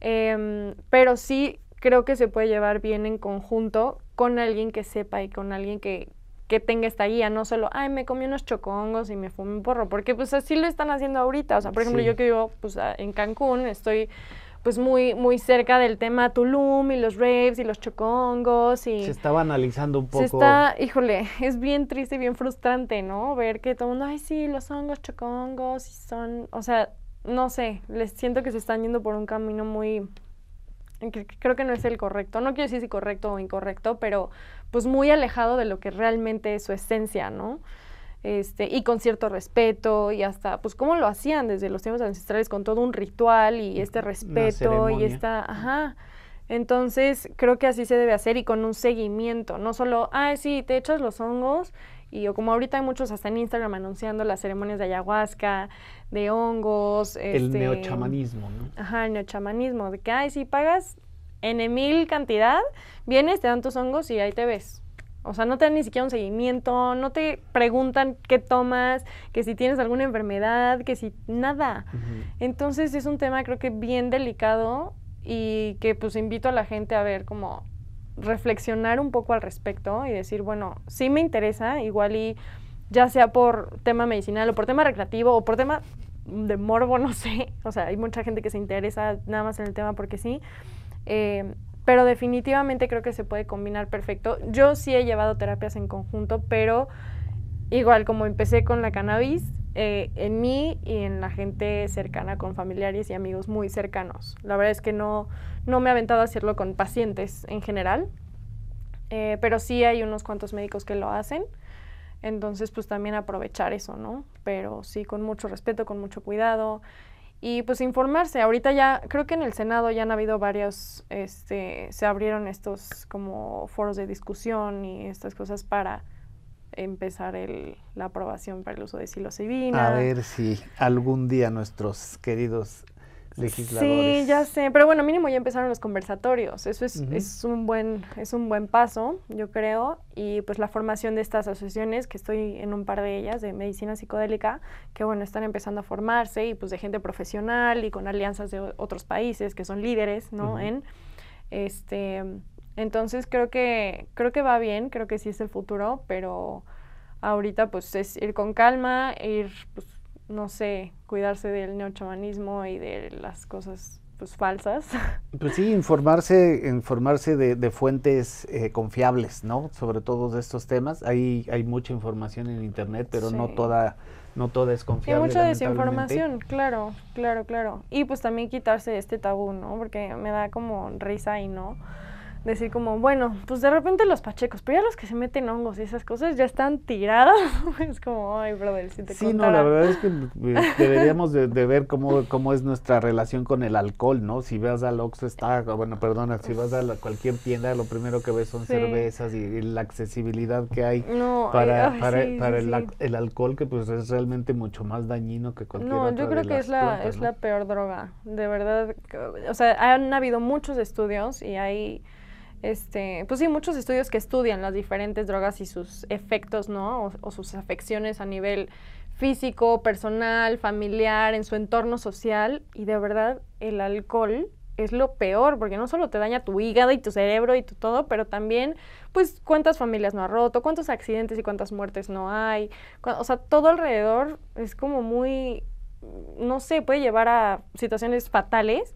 Em, pero sí creo que se puede llevar bien en conjunto con alguien que sepa y con alguien que, que tenga esta guía, no solo, ay, me comí unos chocongos y me fumé un porro, porque pues así lo están haciendo ahorita. O sea, por ejemplo, yo que vivo pues, en Cancún, estoy pues muy, muy cerca del tema Tulum y los raves y los chocongos y... Se estaba analizando un poco... Se está, híjole, <laughs> es bien triste y bien frustrante, ¿no? Ver que todo el mundo, ay, sí, los hongos, chocongos, y son, o sea, no sé, les siento que se están yendo por un camino muy creo que no es el correcto, no quiero decir si correcto o incorrecto, pero pues muy alejado de lo que realmente es su esencia, ¿no? Este, y con cierto respeto y hasta, pues, cómo lo hacían desde los tiempos ancestrales con todo un ritual y este respeto y esta, ajá. Entonces, creo que así se debe hacer y con un seguimiento, no solo, ah, sí, te echas los hongos y o como ahorita hay muchos hasta en Instagram anunciando las ceremonias de ayahuasca, de hongos. El este, neochamanismo, ¿no? Ajá, el neochamanismo, de que, ay, si pagas en mil cantidad, vienes, te dan tus hongos y ahí te ves. O sea, no te dan ni siquiera un seguimiento, no te preguntan qué tomas, que si tienes alguna enfermedad, que si nada. Entonces es un tema creo que bien delicado y que pues invito a la gente a ver como reflexionar un poco al respecto y decir, bueno, sí me interesa, igual y ya sea por tema medicinal o por tema recreativo o por tema de morbo, <laughs> no sé. O sea, hay mucha gente que se interesa nada más en el tema porque sí. Eh, pero definitivamente creo que se puede combinar perfecto. Yo sí he llevado terapias en conjunto, pero igual como empecé con la cannabis, eh, en mí y en la gente cercana, con familiares y amigos muy cercanos. La verdad es que no, no me he aventado a hacerlo con pacientes en general, eh, pero sí hay unos cuantos médicos que lo hacen. Entonces, pues también aprovechar eso, ¿no? Pero sí, con mucho respeto, con mucho cuidado y pues informarse. Ahorita ya, creo que en el Senado ya han habido varios, este, se abrieron estos como foros de discusión y estas cosas para empezar el, la aprobación para el uso de psilocibina. A ver si algún día nuestros queridos Sí, ya sé, pero bueno, mínimo ya empezaron los conversatorios. Eso es, es, un buen, es un buen paso, yo creo. Y pues la formación de estas asociaciones, que estoy en un par de ellas, de medicina psicodélica, que bueno, están empezando a formarse y pues de gente profesional y con alianzas de otros países que son líderes, ¿no? En este entonces creo que, creo que va bien, creo que sí es el futuro, pero ahorita pues es ir con calma, ir pues no sé, cuidarse del neochamanismo y de las cosas pues falsas. <laughs> Pues sí, informarse, informarse de, fuentes eh, confiables, ¿no? Sobre todo de estos temas. Hay, hay mucha información en internet, pero no toda, no toda es confiable. Hay mucha desinformación, claro, claro, claro. Y pues también quitarse este tabú, ¿no? Porque me da como risa y no decir como, bueno, pues de repente los pachecos, pero ya los que se meten hongos y esas cosas ya están tirados. <laughs> es como, ay, brother, si te Sí, no, la verdad es que eh, <laughs> deberíamos de, ver cómo, cómo es nuestra relación con el alcohol, ¿no? Si vas al Oxxo está, bueno, perdona, si vas a cualquier tienda, lo primero que ves son cervezas y, la accesibilidad que hay para, para, para el, el, alcohol, que pues es realmente mucho más dañino que cualquier no, otra No, yo creo que es, la, es la peor droga, de verdad. O sea, han habido muchos estudios y hay este, pues sí, muchos estudios que estudian las diferentes drogas y sus efectos, ¿no? O, sus afecciones a nivel físico, personal, familiar, en su entorno social. Y de verdad, el alcohol es lo peor, porque no solo te daña tu hígado y tu cerebro y tu todo, pero también, pues, cuántas familias no ha roto, cuántos accidentes y cuántas muertes no hay. O sea, todo alrededor es como muy, no sé, puede llevar a situaciones fatales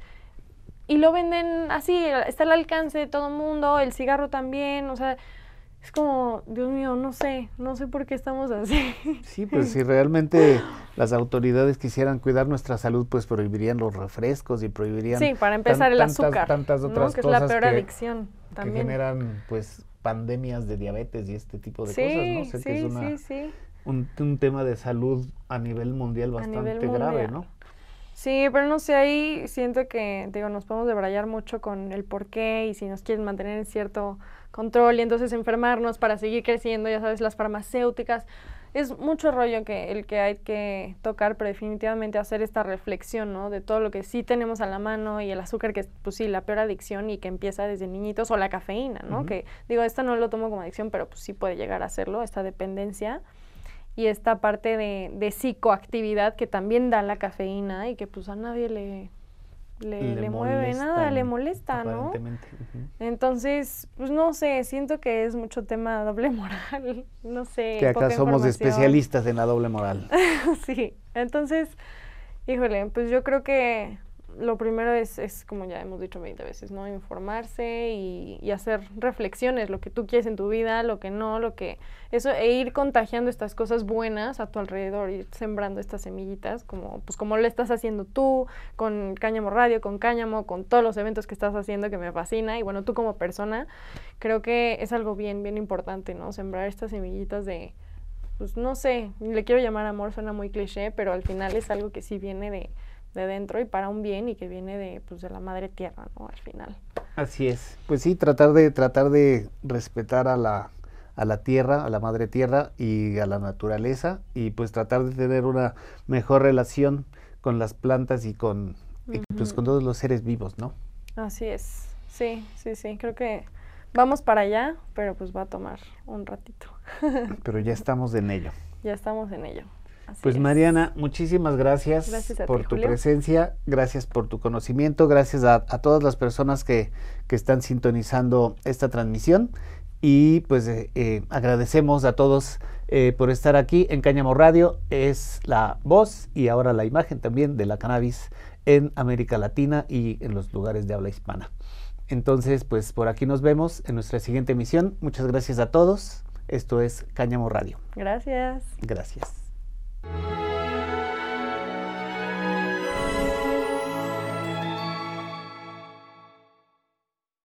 y lo venden así, está al alcance de todo el mundo, el cigarro también, o sea, es como, Dios mío, no sé, no sé por qué estamos así. Sí, pues si <laughs> realmente las autoridades quisieran cuidar nuestra salud, pues prohibirían los refrescos y prohibirían... Sí, para empezar el azúcar, tantas otras que cosas es la peor adicción también. Que generan, pues, pandemias de diabetes y este tipo de cosas, ¿no? Sé sí, que es una, sí, un, un, tema de salud a nivel mundial bastante grave, ¿no? Sí, pero no sé, ahí siento que, digo, nos podemos debrayar mucho con el por qué y si nos quieren mantener en cierto control y entonces enfermarnos para seguir creciendo, ya sabes, las farmacéuticas. Es mucho rollo que el que hay que tocar, pero definitivamente hacer esta reflexión, ¿no? De todo lo que sí tenemos a la mano y el azúcar, que es, pues sí, la peor adicción y que empieza desde niñitos, o la cafeína, ¿no? Que, digo, esta no lo tomo como adicción, pero pues sí puede llegar a serlo, esta dependencia y esta parte de, de, psicoactividad que también da la cafeína y que pues a nadie le, le, mueve, nada le molesta, ¿no? Entonces, pues no sé, siento que es mucho tema <laughs> doble moral, no sé. Que acá somos especialistas en la doble moral. <laughs> sí, entonces, híjole, pues yo creo que lo primero es, es, como ya hemos dicho 20 veces, ¿no? Informarse y, hacer reflexiones, lo que tú quieres en tu vida, lo que no, lo que... Eso, e ir contagiando estas cosas buenas a tu alrededor, ir sembrando estas semillitas, como, pues como lo estás haciendo tú, con Cáñamo Radio, con Cáñamo, con todos los eventos que estás haciendo que me fascina. Y bueno, tú como persona, creo que es algo bien, bien importante, ¿no? Sembrar estas semillitas de, pues no sé, le quiero llamar amor, suena muy cliché, pero al final es algo que sí viene de de dentro y para un bien y que viene de, pues, de la madre tierra, ¿no? Al final. Así es. Pues sí, tratar de, tratar de respetar a la, a la tierra, a la madre tierra y a la naturaleza y pues tratar de tener una mejor relación con las plantas y con, pues, con todos los seres vivos, ¿no? Así es. Sí, sí, sí. Creo que vamos para allá, pero pues va a tomar un ratito. <laughs> pero ya estamos en ello. Ya estamos en ello pues Mariana, muchísimas gracias, por tu presencia, gracias por tu conocimiento, gracias a, todas las personas que, están sintonizando esta transmisión y pues eh, eh, agradecemos a todos eh, por estar aquí en Cáñamo Radio, es la voz y ahora la imagen también de la cannabis en América Latina y en los lugares de habla hispana. Entonces, pues por aquí nos vemos en nuestra siguiente emisión. Muchas gracias a todos. Esto es Cáñamo Radio. Gracias. Gracias. Bye.